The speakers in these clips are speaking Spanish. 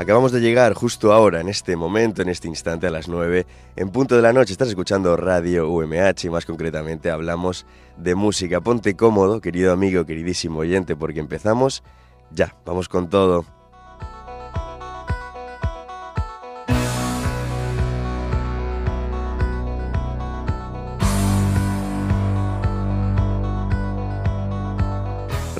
Acabamos de llegar justo ahora, en este momento, en este instante, a las 9, en punto de la noche. Estás escuchando Radio UMH y más concretamente hablamos de música. Ponte cómodo, querido amigo, queridísimo oyente, porque empezamos ya. Vamos con todo.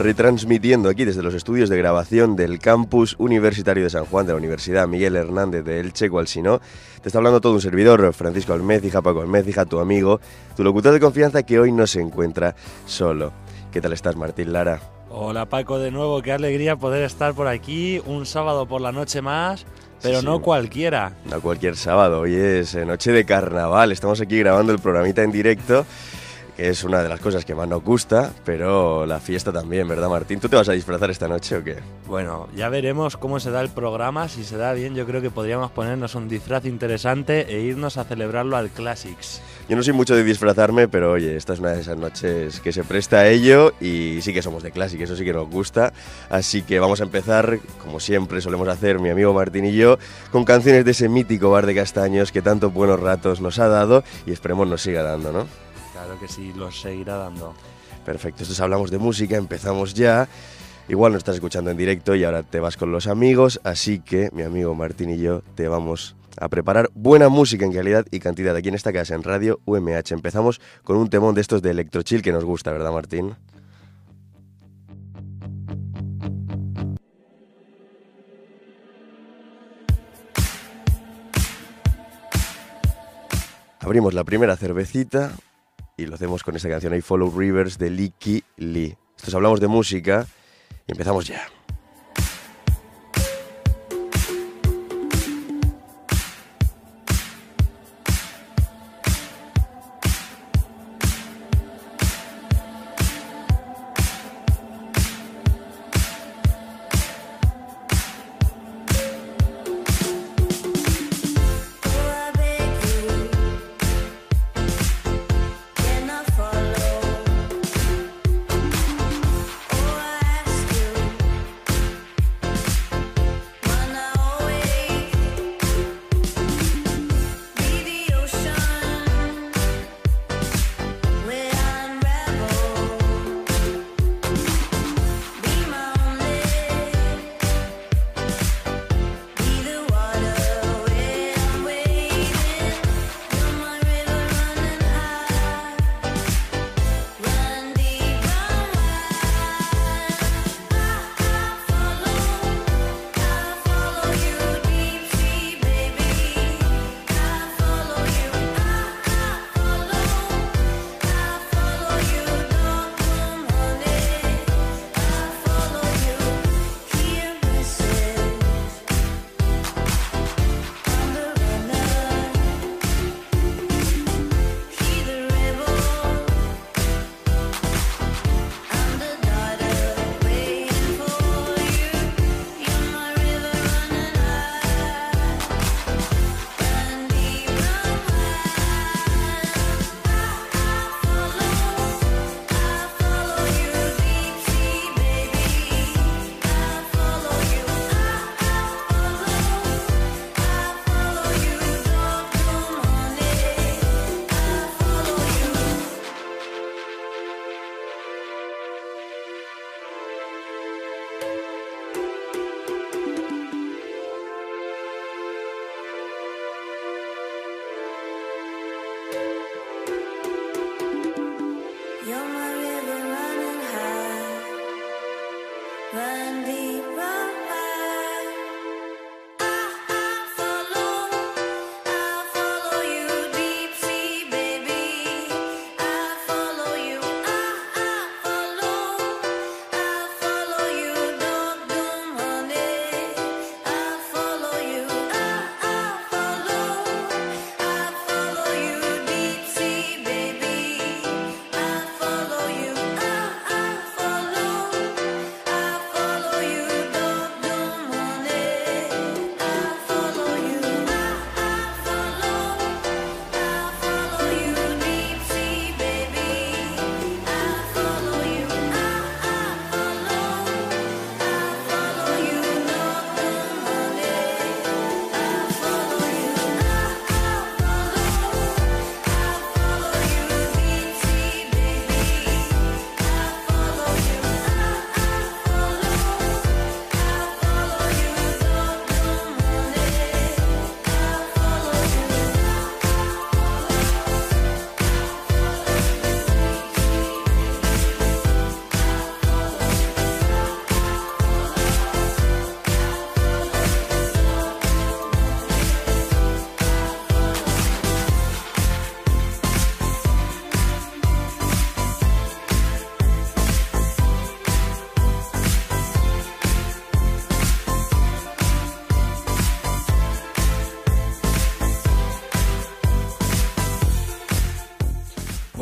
Retransmitiendo aquí desde los estudios de grabación del campus universitario de San Juan de la Universidad Miguel Hernández de Elche, cual si no, te está hablando todo un servidor, Francisco Almécija, Paco Almécija, tu amigo, tu locutor de confianza que hoy no se encuentra solo. ¿Qué tal estás, Martín Lara? Hola Paco, de nuevo, qué alegría poder estar por aquí un sábado por la noche más. Pero no cualquiera. No cualquier sábado, hoy es eh, noche de carnaval, estamos aquí grabando el programita en directo es una de las cosas que más nos gusta, pero la fiesta también, ¿verdad, Martín? ¿Tú te vas a disfrazar esta noche o qué? Bueno, ya veremos cómo se da el programa. Si se da bien, yo creo que podríamos ponernos un disfraz interesante e irnos a celebrarlo al Classics. Yo no soy mucho de disfrazarme, pero oye, esta es una de esas noches que se presta a ello y sí que somos de Classic, eso sí que nos gusta. Así que vamos a empezar, como siempre solemos hacer mi amigo Martín y yo, con canciones de ese mítico bar de castaños que tantos buenos ratos nos ha dado y esperemos nos siga dando, ¿no? Claro que sí, los seguirá dando. Perfecto, entonces hablamos de música, empezamos ya. Igual nos estás escuchando en directo y ahora te vas con los amigos, así que mi amigo Martín y yo te vamos a preparar buena música en calidad y cantidad aquí en esta casa, en Radio UMH. Empezamos con un temón de estos de electrochill que nos gusta, ¿verdad Martín? Abrimos la primera cervecita, y lo hacemos con esta canción I Follow Rivers de Licky Lee. Estos hablamos de música y empezamos ya.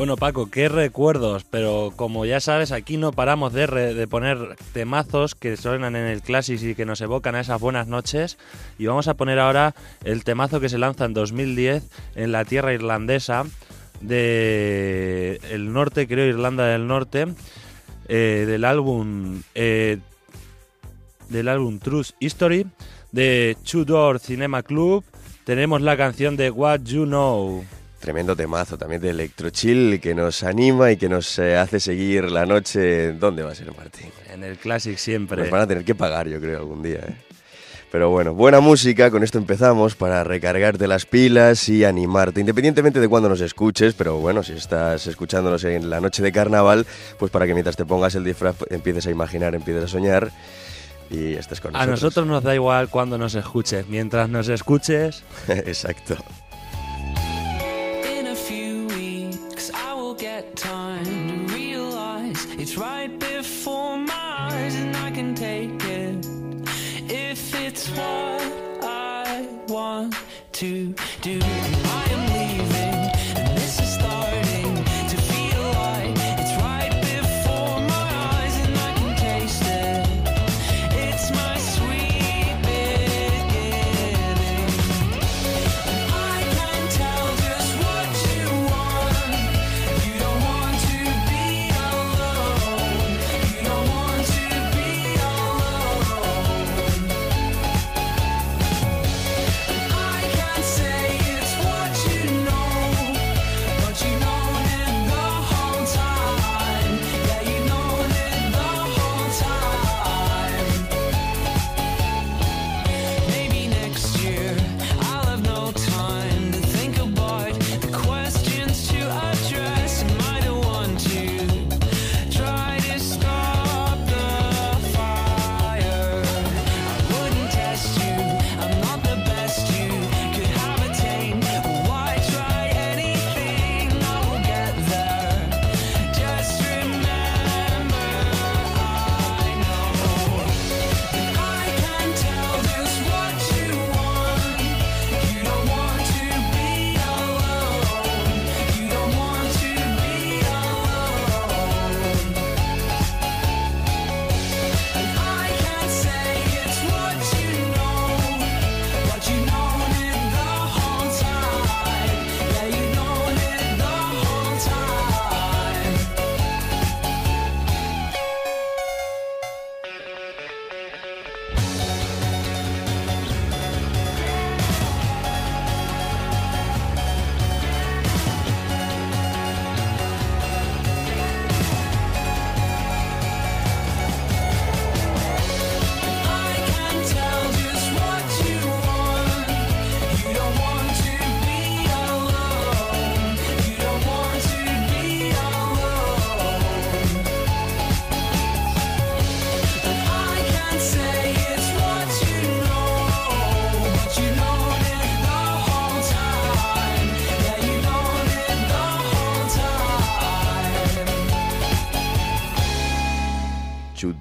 Bueno, Paco, qué recuerdos, pero como ya sabes, aquí no paramos de, de, poner temazos que suenan en el Classics y que nos evocan a esas buenas noches. Y vamos a poner ahora el temazo que se lanza en 2010 en la tierra irlandesa de el norte, creo Irlanda del Norte, eh, del álbum eh, del álbum Truth History de Tudor Cinema Club. Tenemos la canción de What You Know. Tremendo temazo también de Electrochill que nos anima y que nos eh, hace seguir la noche. ¿Dónde va a ser, Martín? En el Classic siempre. Nos van a tener que pagar, yo creo, algún día. ¿eh? Pero bueno, buena música, con esto empezamos para recargarte las pilas y animarte, independientemente de cuándo nos escuches, pero bueno, si estás escuchándonos en la noche de carnaval, pues para que mientras te pongas el disfraz empieces a imaginar, empieces a soñar y estés con nosotros. A nosotros nos da igual cuándo nos escuches, mientras nos escuches. Exacto. Can take it if it's what I want to do.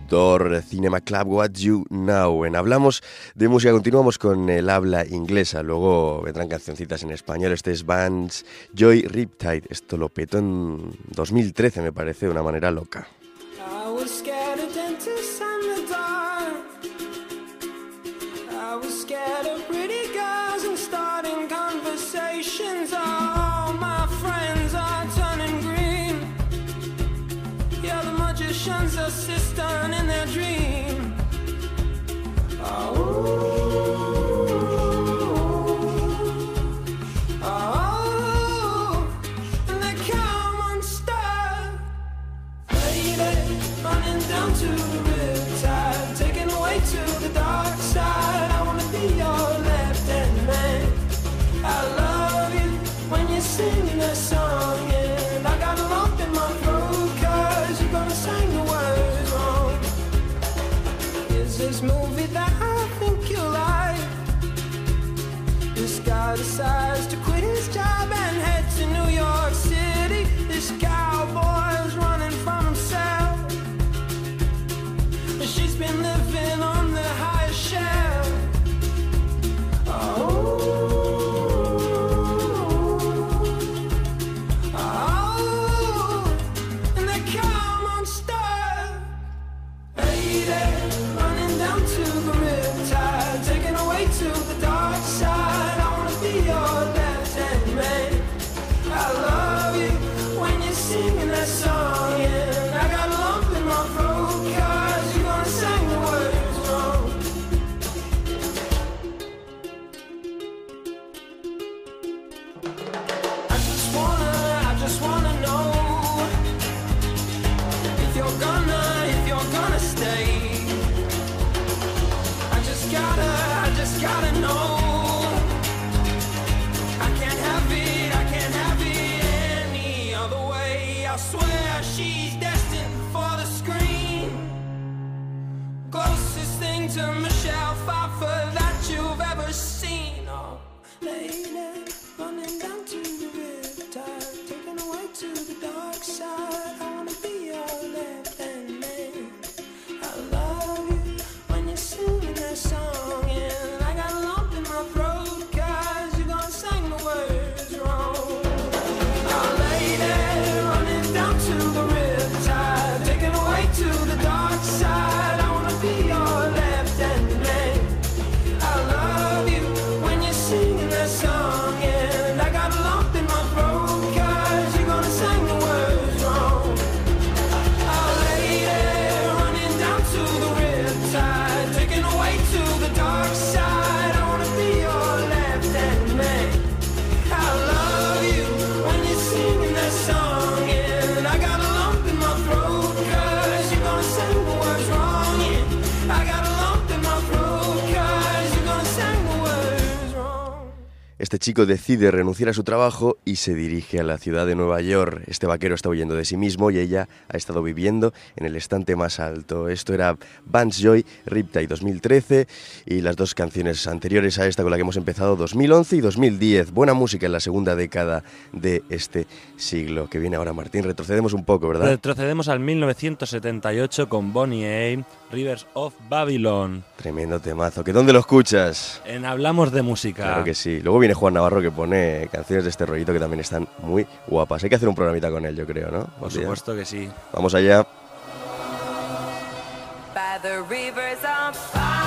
Cinema Club What You Know. En Hablamos de música continuamos con el habla inglesa, luego vendrán cancioncitas en español. Este es Vans Joy Riptide. Esto lo petó en 2013, me parece, de una manera loca. criticized chico decide renunciar a su trabajo y se dirige a la ciudad de Nueva York. Este vaquero está huyendo de sí mismo y ella ha estado viviendo en el estante más alto. Esto era Vance Joy, Riptide 2013 y las dos canciones anteriores a esta con la que hemos empezado 2011 y 2010. Buena música en la segunda década de este siglo que viene ahora Martín. Retrocedemos un poco, ¿verdad? Retrocedemos al 1978 con Bonnie Aim, Rivers of Babylon. Tremendo temazo. ¿Que dónde lo escuchas? En Hablamos de Música. Claro que sí. Luego viene Juan Navarro que pone canciones de este rollito que también están muy guapas. Hay que hacer un programita con él, yo creo, ¿no? Por supuesto que sí. Vamos allá. by the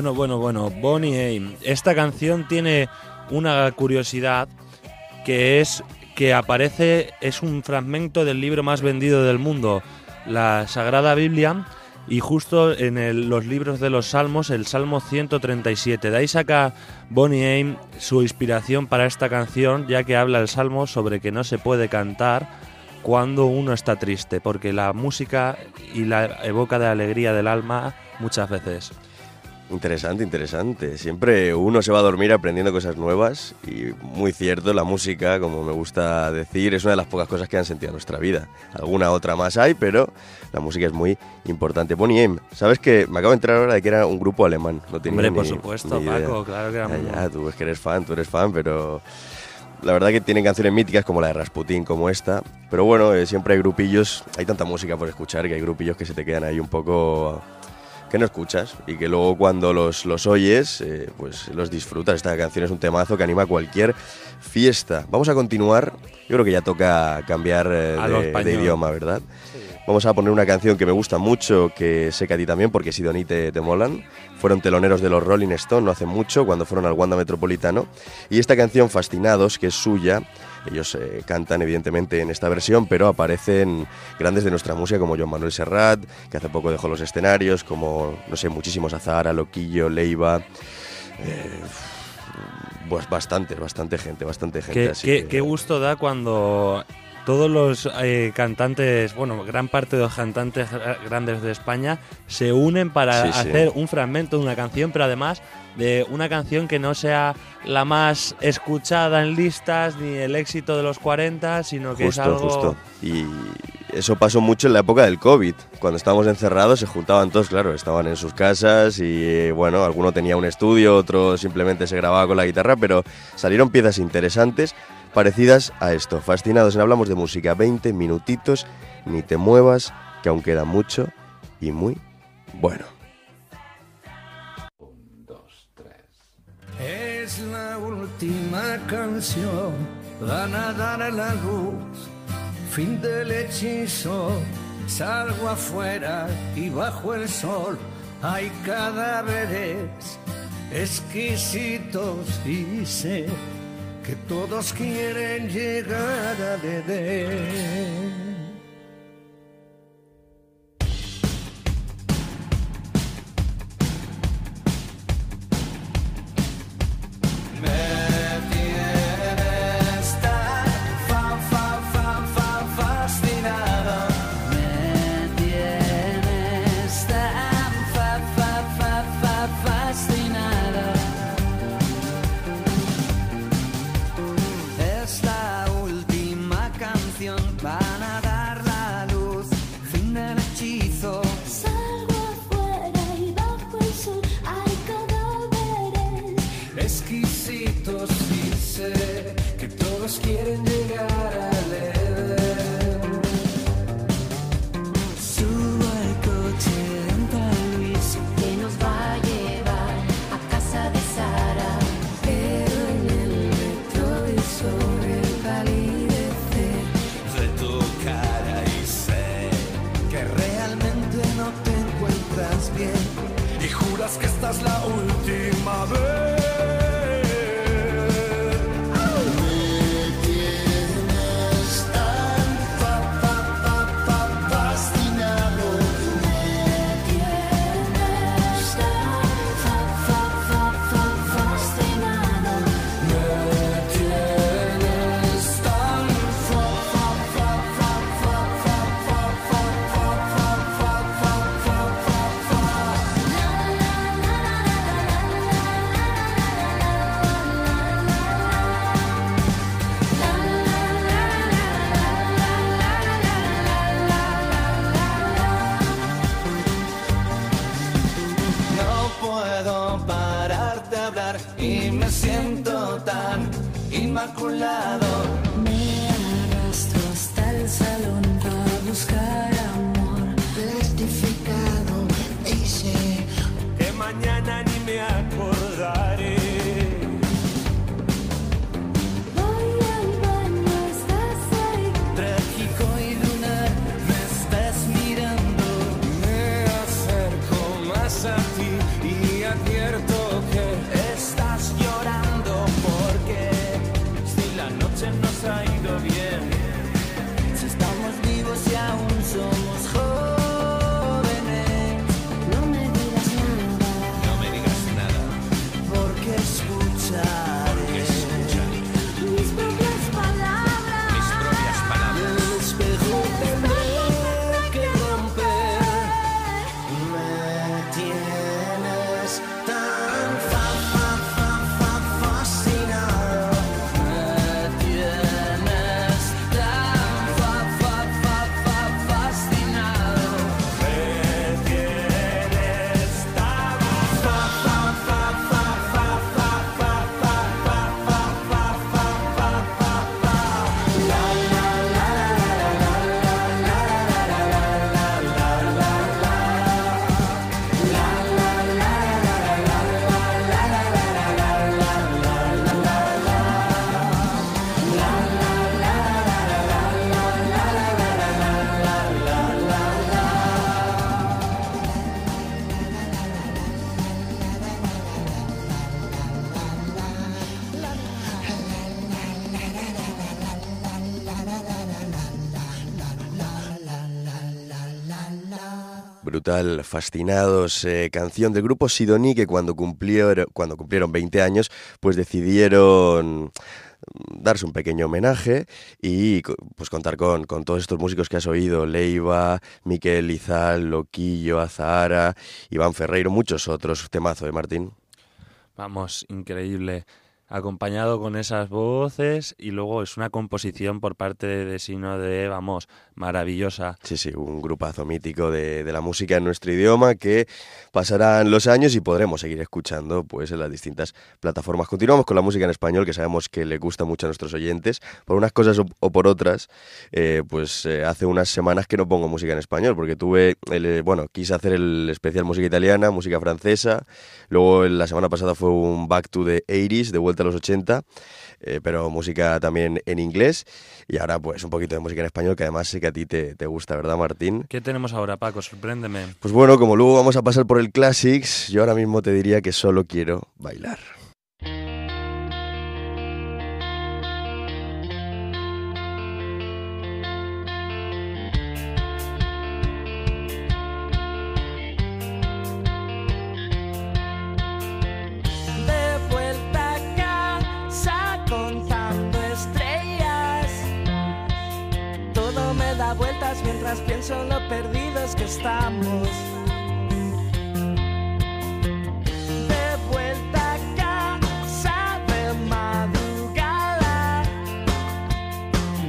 Bueno, bueno, bueno, Bonnie Aim. Esta canción tiene una curiosidad que es que aparece, es un fragmento del libro más vendido del mundo, la Sagrada Biblia, y justo en los libros de los Salmos, el Salmo 137. De ahí saca Bonnie Aim su inspiración para esta canción, ya que habla el Salmo sobre que no se puede cantar cuando uno está triste, porque la música y la evoca de alegría del alma muchas veces. Interesante, interesante. Siempre uno se va a dormir aprendiendo cosas nuevas y muy cierto, la música, como me gusta decir, es una de las pocas cosas que han sentido en nuestra vida. Alguna otra más hay, pero la música es muy importante. Bonnie M, ¿sabes que Me acabo de enterar ahora de que era un grupo alemán. No tenía Hombre, ni- por supuesto, ni idea. Paco, claro que era Ya, muy- ya, tú es que eres fan, tú eres fan, pero la verdad que tienen canciones míticas como la de Rasputín, como esta. Pero bueno, eh, siempre hay grupillos, hay tanta música por escuchar que hay grupillos que se te quedan ahí un poco que no escuchas y que luego cuando los, los oyes, eh, pues los disfrutas. Esta canción es un temazo que anima a cualquier fiesta. Vamos a continuar. Yo creo que ya toca cambiar eh, de, idioma, ¿verdad? Vamos a poner una canción que me gusta mucho, que sé que a ti también, porque si Doni te, te molan. Fueron teloneros de los Rolling Stone no hace mucho, cuando fueron al Wanda Metropolitano. Y esta canción, Fascinados, que es suya, ellos eh, cantan evidentemente en esta versión, pero aparecen grandes de nuestra música como Joan Manuel Serrat, que hace poco dejó los escenarios, como, no sé, muchísimos Azahara, Loquillo, Leiva. eh, pues bastante, bastante gente, bastante gente. Qué, así qué- que- qué gusto da cuando todos los eh, cantantes, bueno, gran parte de los cantantes gra- grandes de España se unen para Sí, sí. hacer un fragmento de una canción, pero además de una canción que no sea la más escuchada en listas ni el éxito de los 40, sino que Justo, es algo... justo. Y eso pasó mucho en la época del COVID. Cuando estábamos encerrados se juntaban todos, claro, estaban en sus casas y eh, bueno, alguno tenía un estudio, otro simplemente se grababa con la guitarra, pero salieron piezas interesantes parecidas a esto. Fascinados en Hablamos de Música, 20 minutitos, ni te muevas, que aún queda mucho y muy bueno. Es la última canción, van a dar a la luz, fin del hechizo, salgo afuera y bajo el sol hay cadáveres exquisitos y sé que todos quieren llegar a Edén. Fascinados, eh, canción del grupo Sidoní que cuando cumplieron, cuando cumplieron 20 años, pues decidieron darse un pequeño homenaje y pues contar con, con todos estos músicos que has oído, Leiva, Miquel Izal, Loquillo, Azahara, Iván Ferreiro, muchos otros, temazo de Martín. Vamos, increíble. Acompañado con esas voces y luego es una composición por parte de Sino de, vamos, maravillosa. Sí, sí, un grupazo mítico de, de la música en nuestro idioma que pasarán los años y podremos seguir escuchando pues en las distintas plataformas. Continuamos con la música en español que sabemos que le gusta mucho a nuestros oyentes. Por unas cosas o, o por otras, eh, pues eh, hace unas semanas que no pongo música en español porque tuve, el, eh, bueno, quise hacer el especial música italiana, música francesa. Luego la semana pasada fue un Back to the 80s, de vuelta a los 80, eh, pero música también en inglés. Y ahora pues un poquito de música en español que además sé que a ti te, te gusta, ¿verdad Martín? ¿Qué tenemos ahora, Paco? Sorpréndeme. Pues bueno, como luego vamos a pasar por el Classics, yo ahora mismo te diría que solo quiero bailar. Mientras pienso en lo perdidos que estamos. De vuelta a casa de madrugada.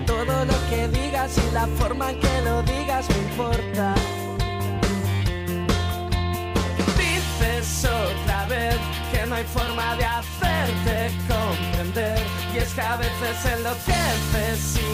Todo lo que digas y la forma en que lo digas me importa. Dices otra vez que no hay forma de hacerte comprender. Y es que a veces enloqueces sin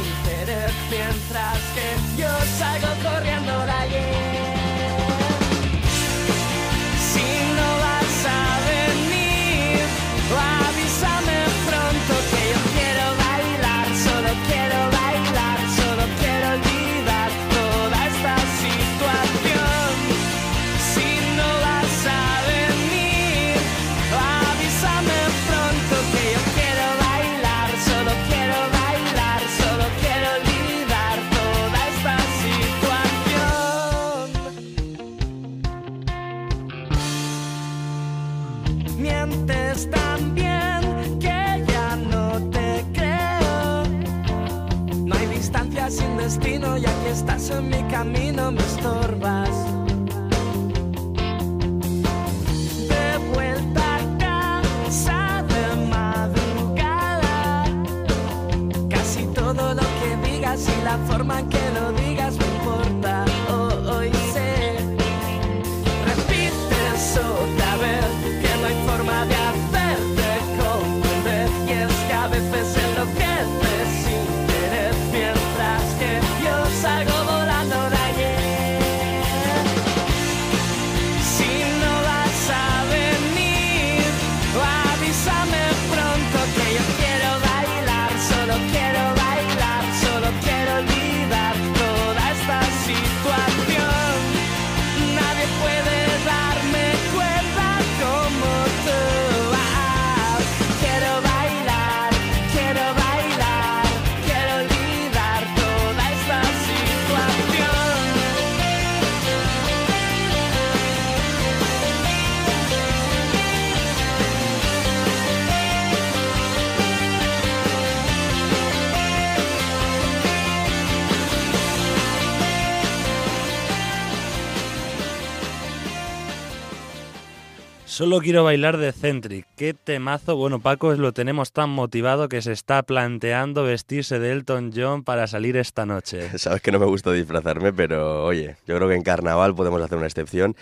Solo quiero bailar de Centric. Qué temazo. Bueno, Paco lo tenemos tan motivado que se está planteando vestirse de Elton John para salir esta noche. Sabes que no me gusta disfrazarme, pero oye, yo creo que en carnaval podemos hacer una excepción.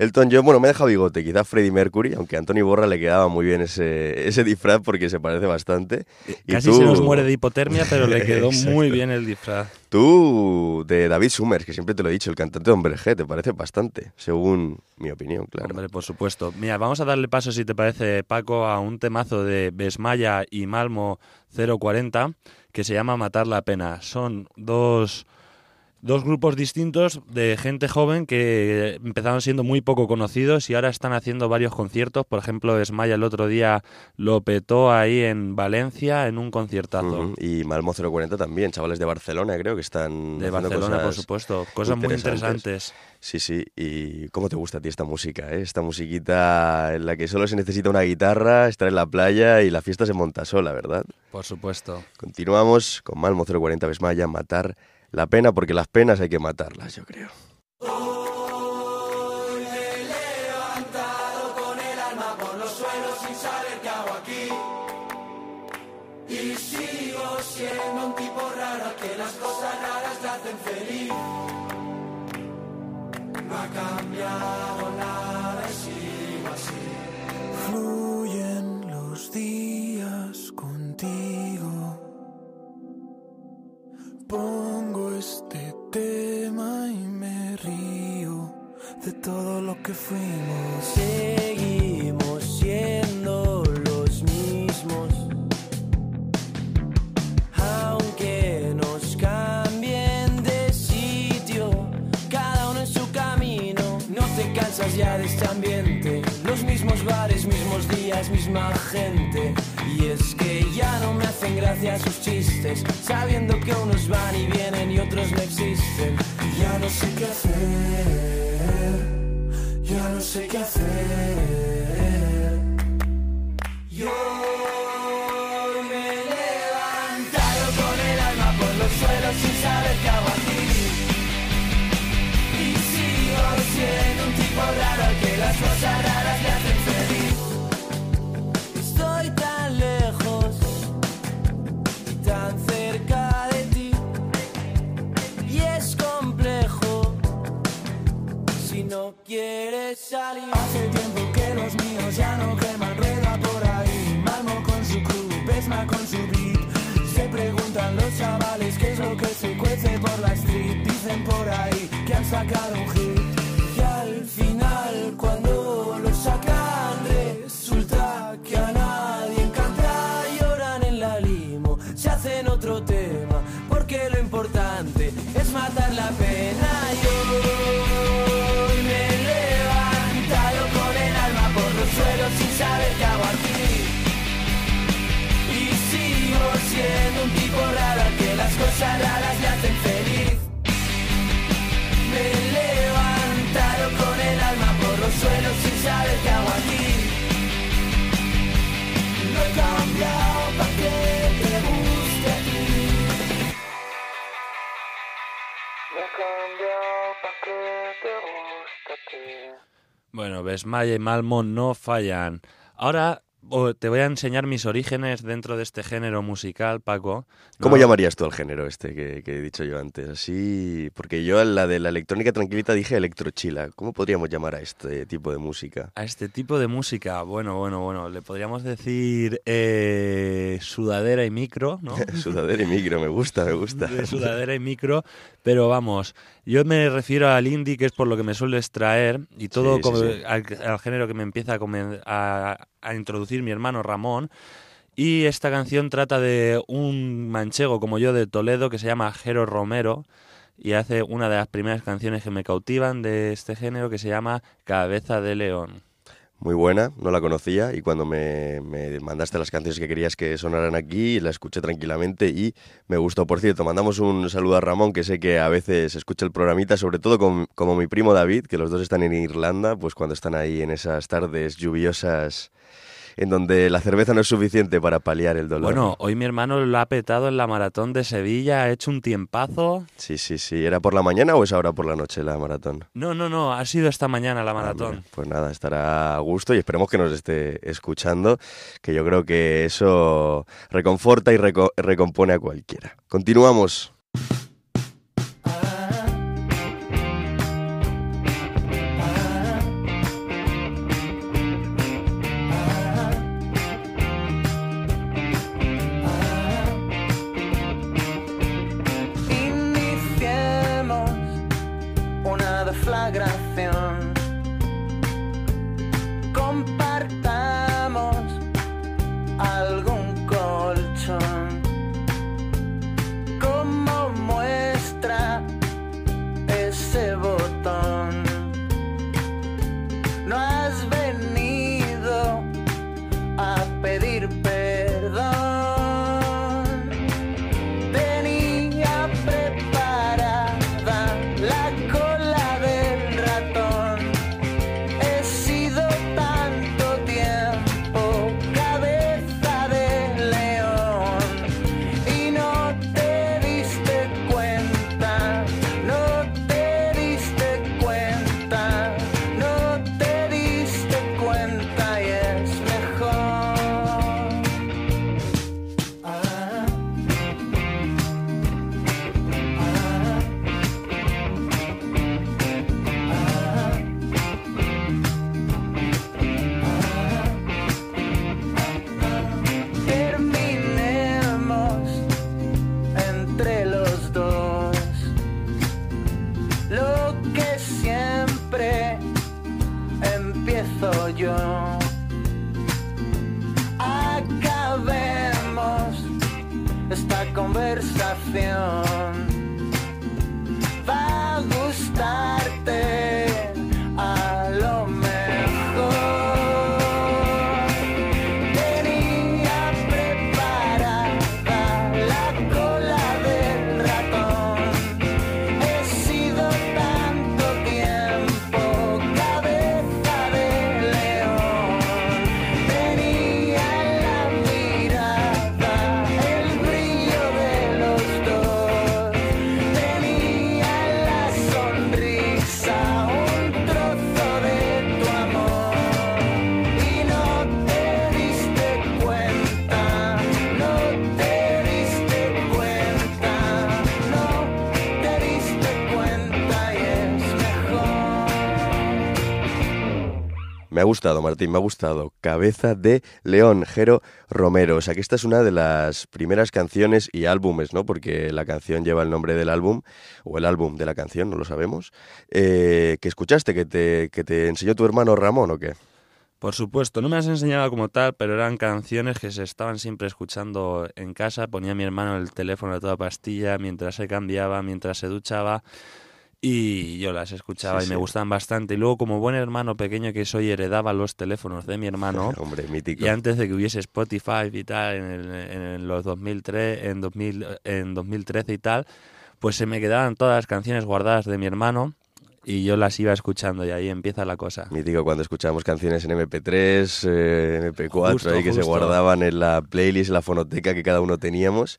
Elton John, bueno, me deja bigote, quizá Freddie Mercury, aunque a Anthony Borra le quedaba muy bien ese, ese disfraz porque se parece bastante. Y Casi tú- se nos muere de hipotermia, pero le quedó muy bien el disfraz. Tú, de David Summers, que siempre te lo he dicho, el cantante de Hombre G, te parece bastante, según mi opinión, claro. Hombre, por supuesto. Mira, vamos a darle paso, si te parece, Paco, a un temazo de Besmaya y Malmo 040 que se llama Matar la Pena. Son dos dos grupos distintos de gente joven que empezaron siendo muy poco conocidos y ahora están haciendo varios conciertos. Por ejemplo, Esmaya el otro día lo petó ahí en Valencia en un conciertazo. Y Malmo 040 también, chavales de Barcelona, creo que están. De Barcelona, por supuesto. Cosas muy interesantes. Sí, sí. ¿Y cómo te gusta a ti esta música? eh? Esta musiquita en la que solo se necesita una guitarra, estar en la playa y la fiesta se monta sola, ¿verdad? Por supuesto. Continuamos con Malmo 040 Besmaya, matar la pena, porque las penas hay que matarlas, yo creo. Días contigo. Este tema y me río de todo lo que fuimos. Seguimos siendo los mismos. Aunque nos cambien de sitio, cada uno en su camino. No te cansas ya de este ambiente. Los mismos bares, mismos días, misma gente. Y es que ya no me hacen gracia sus chistes, sabiendo que unos van y vienen y otros no existen. Ya no sé qué hacer, ya no sé qué hacer. Yo chavales qué es lo que se cuece por la street. Dicen por ahí que han sacado un Bueno, Besmaya y Malmo no fallan. Ahora te voy a enseñar mis orígenes dentro de este género musical, Paco. ¿Cómo llamarías tú al género este que, que he dicho yo antes? Así, porque yo a la de la electrónica tranquilita dije electrochila. ¿Cómo podríamos llamar a este tipo de música? A este tipo de música, bueno, bueno, bueno, le podríamos decir eh, sudadera y micro, ¿no? Sudadera y micro, me gusta, me gusta. de sudadera y micro, pero vamos, yo me refiero al indie, que es por lo que me sueles traer, y todo Sí, como- sí. Al, al género que me empieza a, a- a introducir mi hermano Ramón. Y esta canción trata de un manchego como yo de Toledo que se llama Jero Romero y hace una de las primeras canciones que me cautivan de este género que se llama Cabeza de León. Muy buena, no la conocía y cuando me, me mandaste las canciones que querías que sonaran aquí, la escuché tranquilamente y me gustó. Por cierto, mandamos un saludo a Ramón, que sé que a veces escucha el programita, sobre todo con- como mi primo David, que los dos están en Irlanda, pues cuando están ahí en esas tardes lluviosas en donde la cerveza no es suficiente para paliar el dolor. Bueno, hoy mi hermano lo ha petado en la maratón de Sevilla, ha hecho un tiempazo. Sí, sí, sí. ¿Era por la mañana o es ahora por la noche la maratón? No, no, no, ha sido esta mañana la Ah, maratón. mira, pues nada, estará a gusto y esperemos que nos esté escuchando, que yo creo que eso reconforta y reco- recompone a cualquiera. Continuamos. Gustado, Martín, me ha gustado. Cabeza de León, Jero Romero. O sea que esta es una de las primeras canciones y álbumes, ¿no? Porque la canción lleva el nombre del álbum, o el álbum de la canción, no lo sabemos. eh, que escuchaste, que te, que te enseñó tu hermano Ramón, ¿o qué? Por supuesto, no me las enseñaba como tal, pero eran canciones que se estaban siempre escuchando en casa. Ponía mi hermano el teléfono a toda pastilla mientras se cambiaba, mientras se duchaba. Y yo las escuchaba Sí, y me gustaban bastante. Y luego, como buen hermano pequeño que soy, heredaba los teléfonos de mi hermano. Hombre, mítico. Y antes de que hubiese Spotify y tal, en, el- en los 2003, en, 2000, en 2013 y tal, pues se me quedaban todas las canciones guardadas de mi hermano y yo las iba escuchando y ahí empieza la cosa. Mítico cuando escuchábamos canciones en MP3, eh, MP4, Justo, ahí que se guardaban en la playlist, en la fonoteca que cada uno teníamos.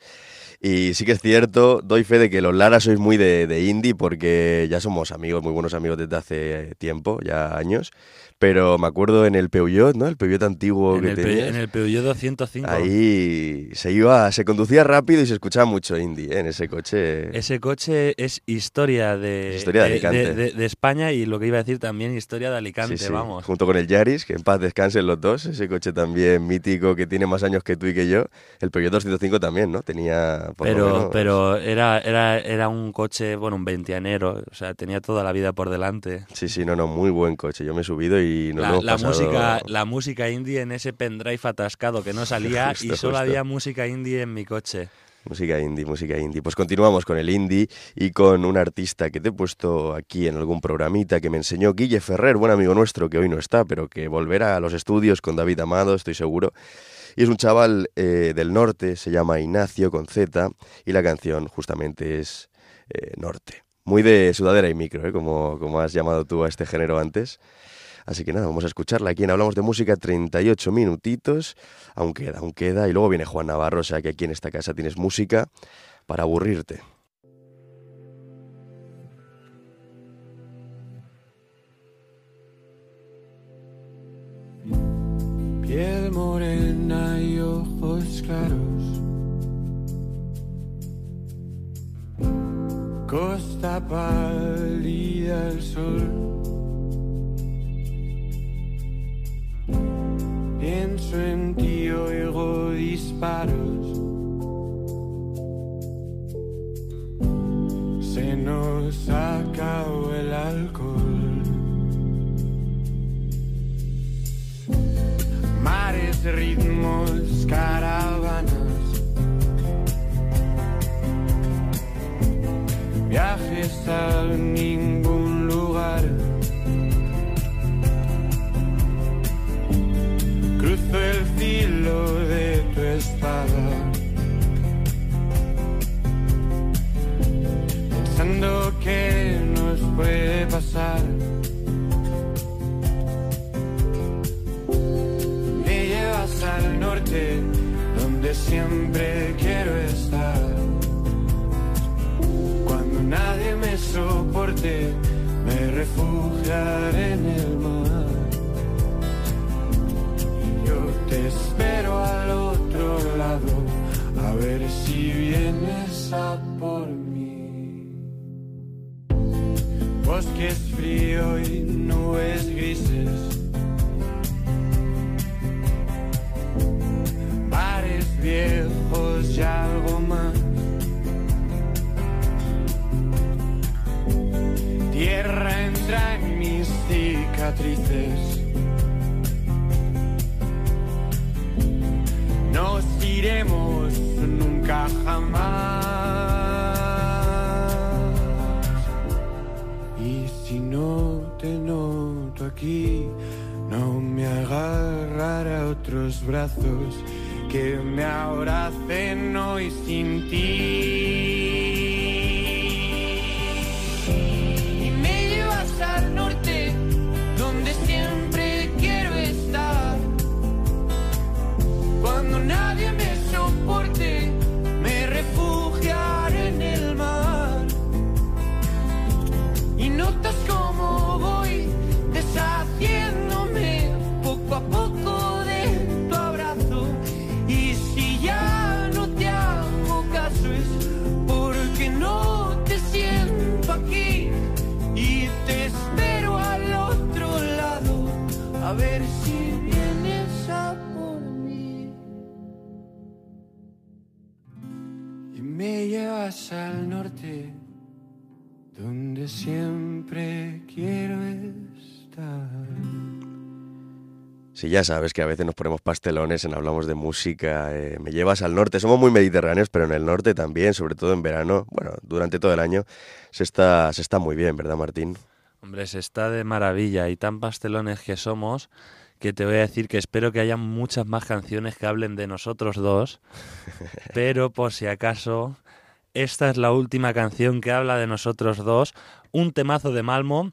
Y sí que es cierto, doy fe de que los Lara sois muy de, de indie porque ya somos amigos, muy buenos amigos desde hace tiempo, ya años. Pero me acuerdo en el Peugeot, ¿no? El Peugeot antiguo En que el, tenías. en el Peugeot 205. Ahí se iba, se conducía rápido y se escuchaba mucho indie ¿eh? en ese coche. Ese coche es historia de, historia de Alicante. de- de España y lo que iba a decir también historia de Alicante, Sí, sí, vamos. Junto con el Yaris, que en paz descansen los dos. Ese coche también mítico que tiene más años que tú y que yo. El Peugeot 205 también, ¿no? Tenía por lo Pero, menos- pero era, era, era un coche, bueno, un veinteanero, o sea, tenía toda la vida por delante. Sí, sí, no, no, muy buen coche. Yo me he subido y La, hemos la pasado- música, la música indie en ese pendrive atascado que no salía y solo justo. había música indie en mi coche. Música indie, música indie. Pues continuamos con el indie y con un artista que te he puesto aquí en algún programita que me enseñó Guille Ferrer, buen amigo nuestro que hoy no está, pero que volverá a los estudios con David Amado, estoy seguro. Y es un chaval eh, del norte, se llama Ignacio con Z y la canción justamente es eh, Norte. Muy de sudadera y micro, ¿eh? como, como has llamado tú a este género antes. Así que nada, vamos a escucharla aquí en Hablamos de Música, 38 minutitos. Aún queda, aún queda. Y luego viene Juan Navarro, o sea que aquí en esta casa tienes música para aburrirte. Piel morena y ojos claros. Costa pálida al sol. Pienso en ti, oigo disparos. Se nos acabó el alcohol. mares, ritmos, caravanas. Viajes a ningún El filo de tu espada. Pensando que nos puede pasar. Me llevas al norte, donde siempre quiero estar. Cuando nadie me soporte, me refugiaré en el te espero al otro lado, a ver si vienes a por mí. Bosques frío y nubes grises. bares viejos y algo más. Tierra entra en mis cicatrices. Los brazos que me abracen hoy sin ti. Al norte donde siempre quiero estar. Si ya sabes que a veces nos ponemos pastelones en hablamos de música, eh, me llevas al norte, somos muy mediterráneos, pero en el norte también, sobre todo en verano, bueno, durante todo el año, se está, se está muy bien, ¿verdad Martín? Hombre, se está de maravilla y tan pastelones que somos que te voy a decir que espero que haya muchas más canciones que hablen de nosotros dos, pero por si acaso, esta es la última canción que habla de nosotros dos, un temazo de Malmo.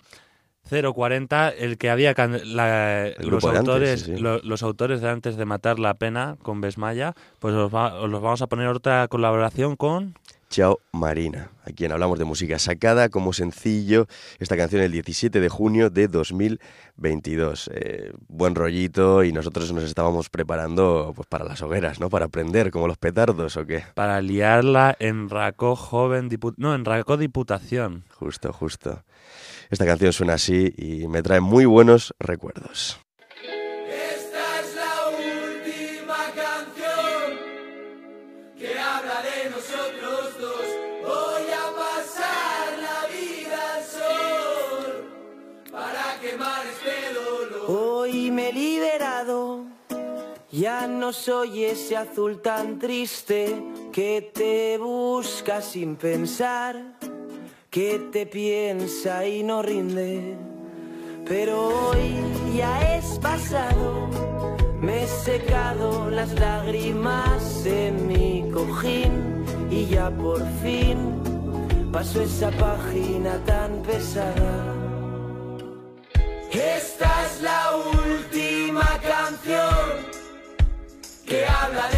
040, el que había la- El los antes, autores, sí, sí. lo- los autores de antes de matar la pena con Besmaya, pues os, va- os los vamos a poner otra colaboración con Chao Marina, a quien hablamos de música sacada como sencillo esta canción el 17 de junio de 2022. Eh, buen rollito y nosotros nos estábamos preparando pues para las hogueras, ¿no? Para aprender como los petardos o qué. para liarla en Racó Joven Dipu- no, en Racó Diputación. Justo, justo. Esta canción suena así y me trae muy buenos recuerdos. Ya no soy ese azul tan triste que te busca sin pensar, que te piensa y no rinde. Pero hoy ya es pasado, me he secado las lágrimas en mi cojín y ya por fin paso esa página tan pesada. Esta es la última canción que habla de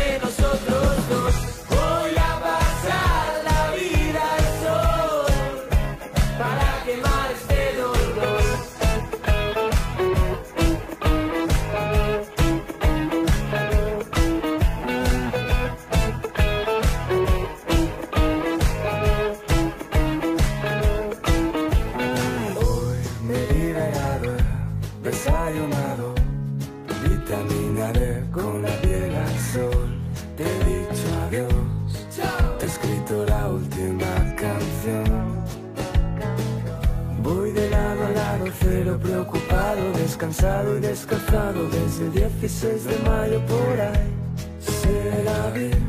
descansado y descalzado desde el 16 de mayo por ahí. Será bien,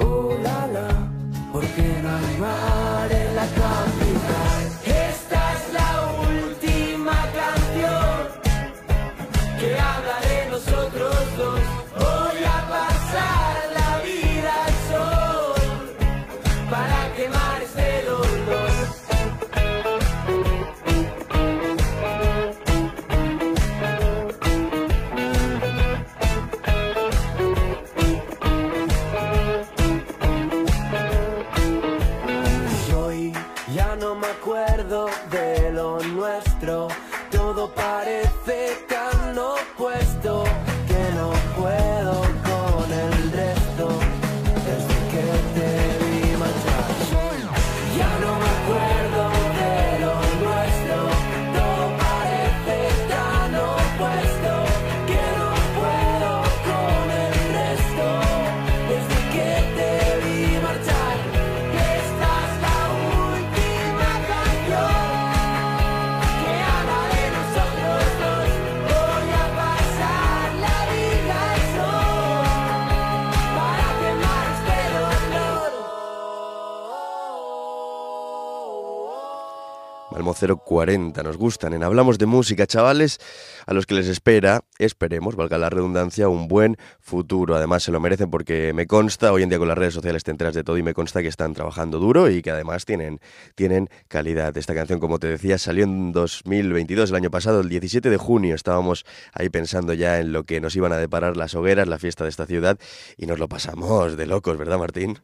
oh la la, porque no hay mar en la capital. 040. Nos gustan en Hablamos de Música, chavales, a los que les espera, esperemos, valga la redundancia, un buen futuro. Además, se lo merecen porque me consta, hoy en día con las redes sociales te enteras de todo y me consta que están trabajando duro y que además tienen, tienen calidad. Esta canción, como te decía, salió en 2022, el año pasado, el 17 de junio. Estábamos ahí pensando ya en lo que nos iban a deparar las hogueras, la fiesta de esta ciudad, y nos lo pasamos de locos, ¿verdad, Martín?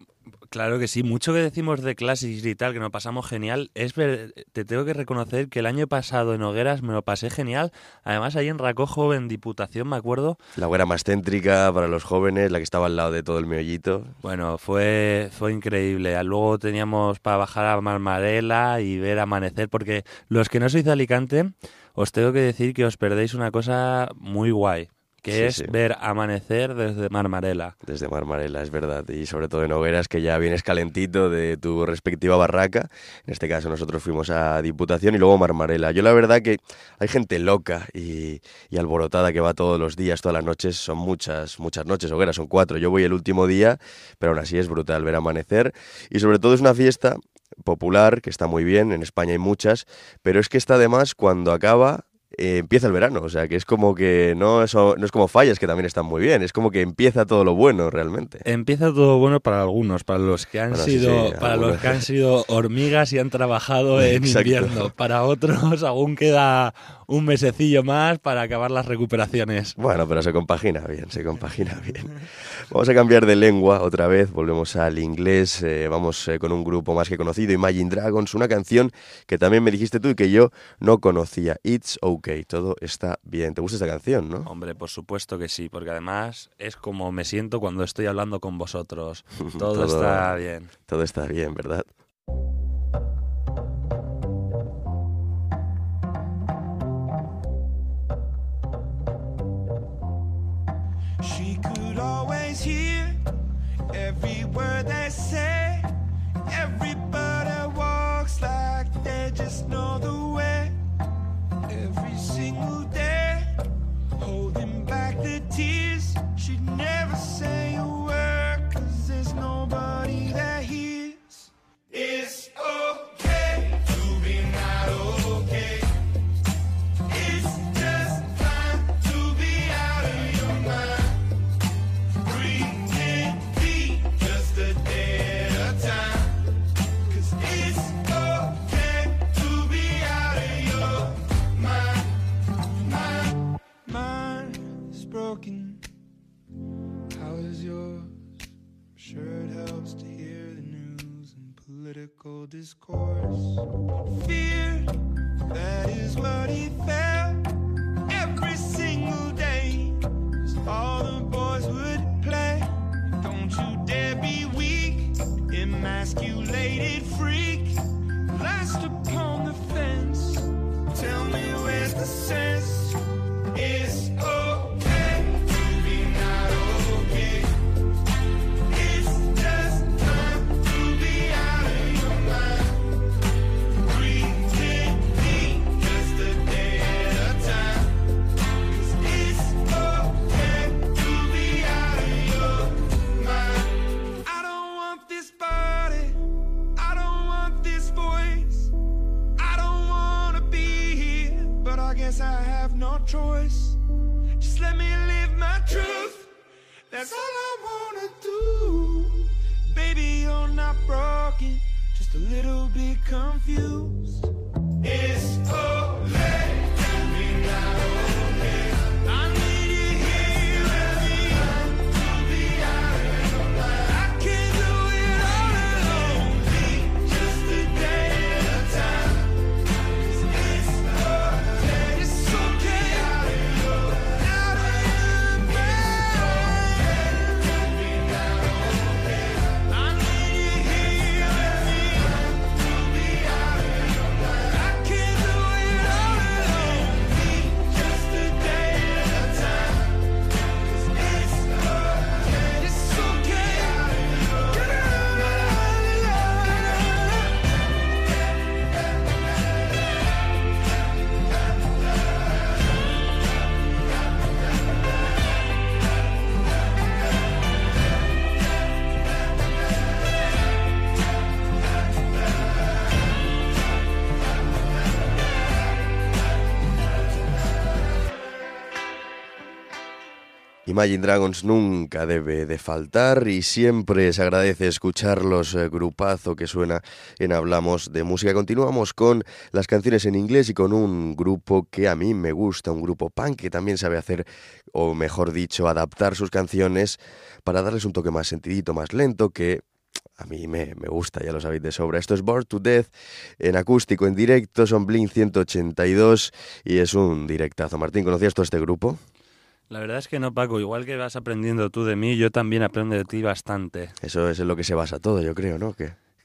Claro que sí, mucho que decimos de Classics y tal, que nos pasamos genial. Es ver- te tengo que reconocer que el año pasado en Hogueras me lo pasé genial. Además, ahí en Racojo, en Diputación, me acuerdo. La hoguera más céntrica para los jóvenes, la que estaba al lado de todo el meollito. Bueno, fue, fue increíble. Luego teníamos para bajar a Marmarela y ver amanecer, porque los que no sois de Alicante, os tengo que decir que os perdéis una cosa muy guay, que Sí, es sí. ver amanecer desde Marmarela. Desde Marmarela, es verdad. Y sobre todo en hogueras, que ya vienes calentito de tu respectiva barraca. En este caso nosotros fuimos a Diputación y luego Marmarela. Yo la verdad que hay gente loca y, y alborotada que va todos los días, todas las noches. Son muchas, muchas noches. Hogueras son cuatro. Yo voy el último día, pero aún así es brutal ver amanecer. Y sobre todo es una fiesta popular, que está muy bien, en España hay muchas, pero es que está además cuando acaba eh, empieza el verano, o sea que es como que no es, no es como fallas que también están muy bien, es como que empieza todo lo bueno realmente. Empieza todo bueno para algunos, para los que han Bueno, sí, sido, sí, para algunos. los que han sido hormigas y han trabajado en Exacto. invierno. Para otros aún queda un mesecillo más para acabar las recuperaciones. Bueno, pero se compagina bien, se compagina bien. Vamos a cambiar de lengua otra vez, volvemos al inglés, eh, vamos eh, con un grupo más que conocido, Imagine Dragons, una canción que también me dijiste tú y que yo no conocía, It's Okay, todo está bien. ¿Te gusta esta canción, no? Hombre, por supuesto que sí, porque además es como me siento cuando estoy hablando con vosotros. Todo, Todo- está bien. Todo está bien, ¿verdad? She could is here. Political discourse. Fear, that is what he felt every single day. 'Cause all the boys would play. Don't you dare be weak, emasculated freak. Last upon the fence. Tell me where's the sense? It's okay Imagine Dragons nunca debe de faltar y siempre se agradece escucharlos, eh, grupazo que suena en Hablamos de Música. Continuamos con las canciones en inglés y con un grupo que a mí me gusta, un grupo punk que también sabe hacer, o mejor dicho, adaptar sus canciones para darles un toque más sentidito, más lento, que a mí me, gusta, ya lo sabéis de sobra. Esto es Born to Death en acústico, en directo, son Blink 182 y es un directazo. Martín, ¿conocías todo este grupo? La verdad es que no, Paco. Igual que vas aprendiendo tú de mí, yo también aprendo de ti bastante. Eso es en lo que se basa todo, yo creo, ¿no?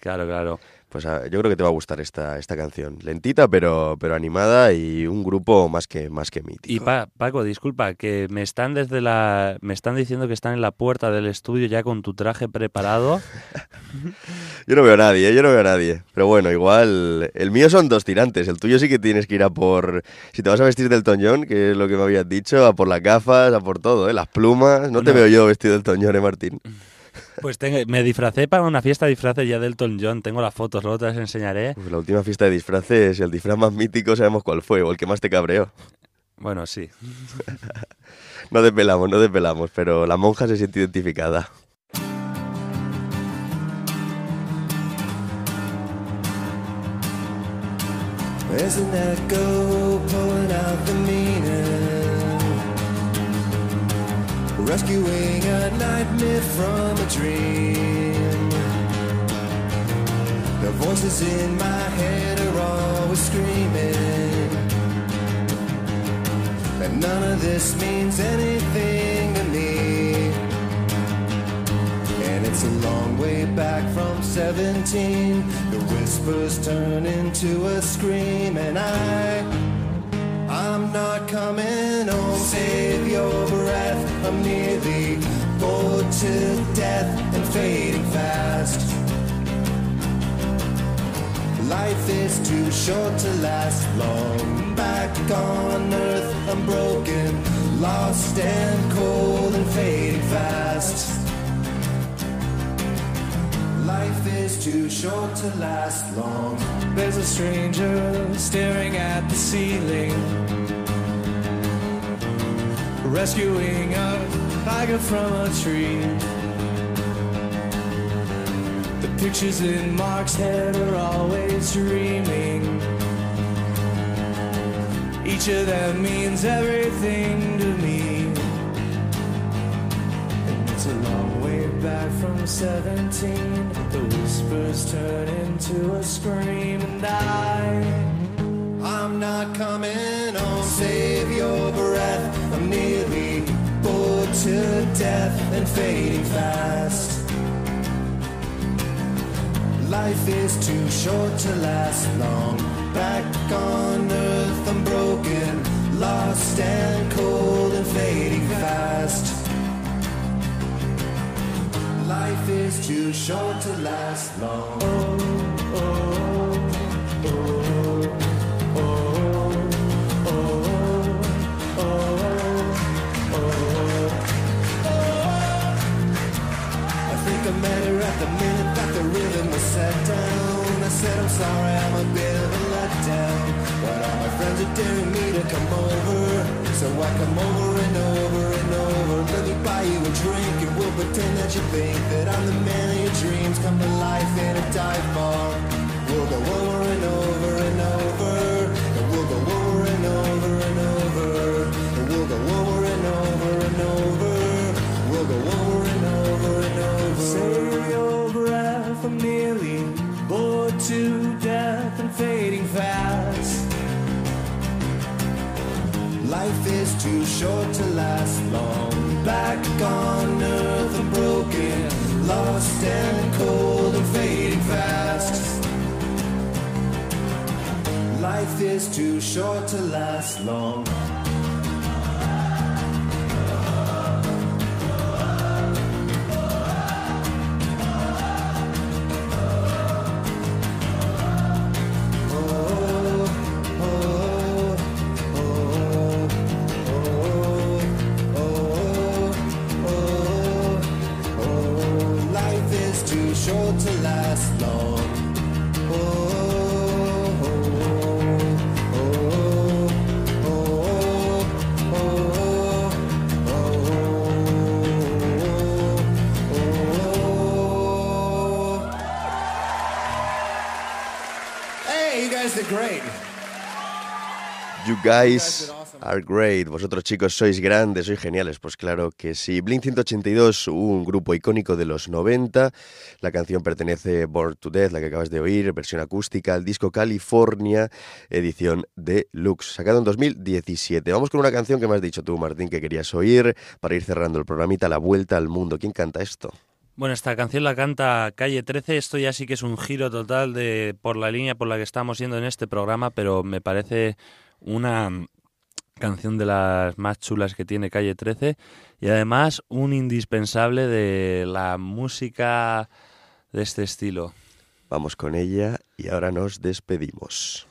Claro, claro. pues ah, yo creo que te va a gustar esta, esta canción. Lentita, pero, pero animada y un grupo más que, más que mítico. Y Pa- Paco, disculpa, que me están desde la, me están diciendo que están en la puerta del estudio ya con tu traje preparado. Yo no veo a nadie, ¿eh? yo no veo a nadie. Pero bueno, igual. El mío son dos tirantes. El tuyo sí que tienes que ir a por. Si te vas a vestir del Toñón, que es lo que me habías dicho, a por las gafas, a por todo, ¿eh? Las plumas. No te veo yo vestido del Toñón, ¿eh, Martín? Pues tengo- me disfracé para una fiesta de disfraces ya del Elton John. Tengo las fotos, luego te las enseñaré. Pues la última fiesta de disfraces, el disfraz más mítico, sabemos cuál fue, o el que más te cabreó. Bueno, sí. No desvelamos, no desvelamos, pero la monja se siente identificada. There's an echo pulling out the rescuing a nightmare from a dream. The voices in my head are always screaming that none of this means anything to me. And it's a long way back from 17. The whispers turn into a scream, and I, I'm not coming home. Save your breath. I'm nearly bored to death and fading fast. Life is too short to last long. Back on earth, I'm broken, lost and cold and fading fast. Life is too short to last long. There's a stranger staring at the ceiling, rescuing a tiger from a tree. The pictures in Mark's head are always dreaming. Each of them means everything to me. Back from 17. The whispers turn into a scream, and I. I'm not coming home. Save your breath. I'm nearly bored to death and fading fast. Life is too short to last long. Back on earth, I'm broken, lost and cold and fading fast. Life is too short to last long. Oh, oh, oh, oh, I think I met her at the minute that the rhythm was set down. I said, I'm sorry, I'm a bit of a letdown. But all my friends are daring me to come over. So I come over and over and over. Let me buy you a drink and we'll pretend that you think that I'm the man of your dreams. Come to life in a dive bar. We'll go over and over and over. Too short to last long. Guys are great. Vosotros chicos sois grandes, sois geniales. Pues claro que sí. Blink 182, un grupo icónico de los 90. La canción pertenece Born to Death, la que acabas de oír, versión acústica, al disco California, edición deluxe, sacado en 2017. Vamos con una canción que me has dicho tú, Martín, que querías oír para ir cerrando el programita La Vuelta al Mundo. ¿Quién canta esto? Bueno, esta canción la canta Calle 13. Esto ya sí que es un giro total de por la línea por la que estamos yendo en este programa, pero me parece una canción de las más chulas que tiene Calle 13 y además un indispensable de la música de este estilo. Vamos con ella y ahora nos despedimos.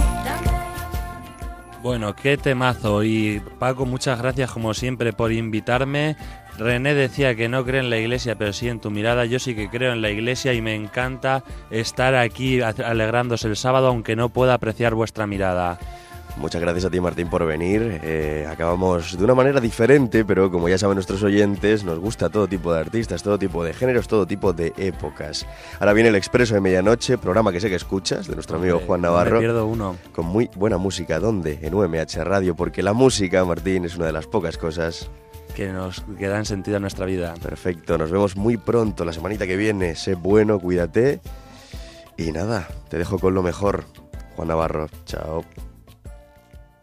Bueno, qué temazo. Y Paco, muchas gracias como siempre por invitarme. René decía que no cree en la iglesia, pero sí en tu mirada. Yo sí que creo en la iglesia y me encanta estar aquí alegrándose el sábado, aunque no pueda apreciar vuestra mirada. Muchas gracias a ti, Martín, por venir. Eh, acabamos de una manera diferente, pero como ya saben nuestros oyentes, nos gusta todo tipo de artistas, todo tipo de géneros, todo tipo de épocas. Ahora viene el Expreso de Medianoche, programa que sé que escuchas, de nuestro amigo Juan no me Navarro. pierdo uno. Con muy buena música. ¿Dónde? En UMH Radio, porque la música, Martín, es una de las pocas cosas. Que nos que dan sentido a nuestra vida. Perfecto, nos vemos muy pronto, la semanita que viene. Sé bueno, cuídate. Y nada, te dejo con lo mejor. Juan Navarro, chao.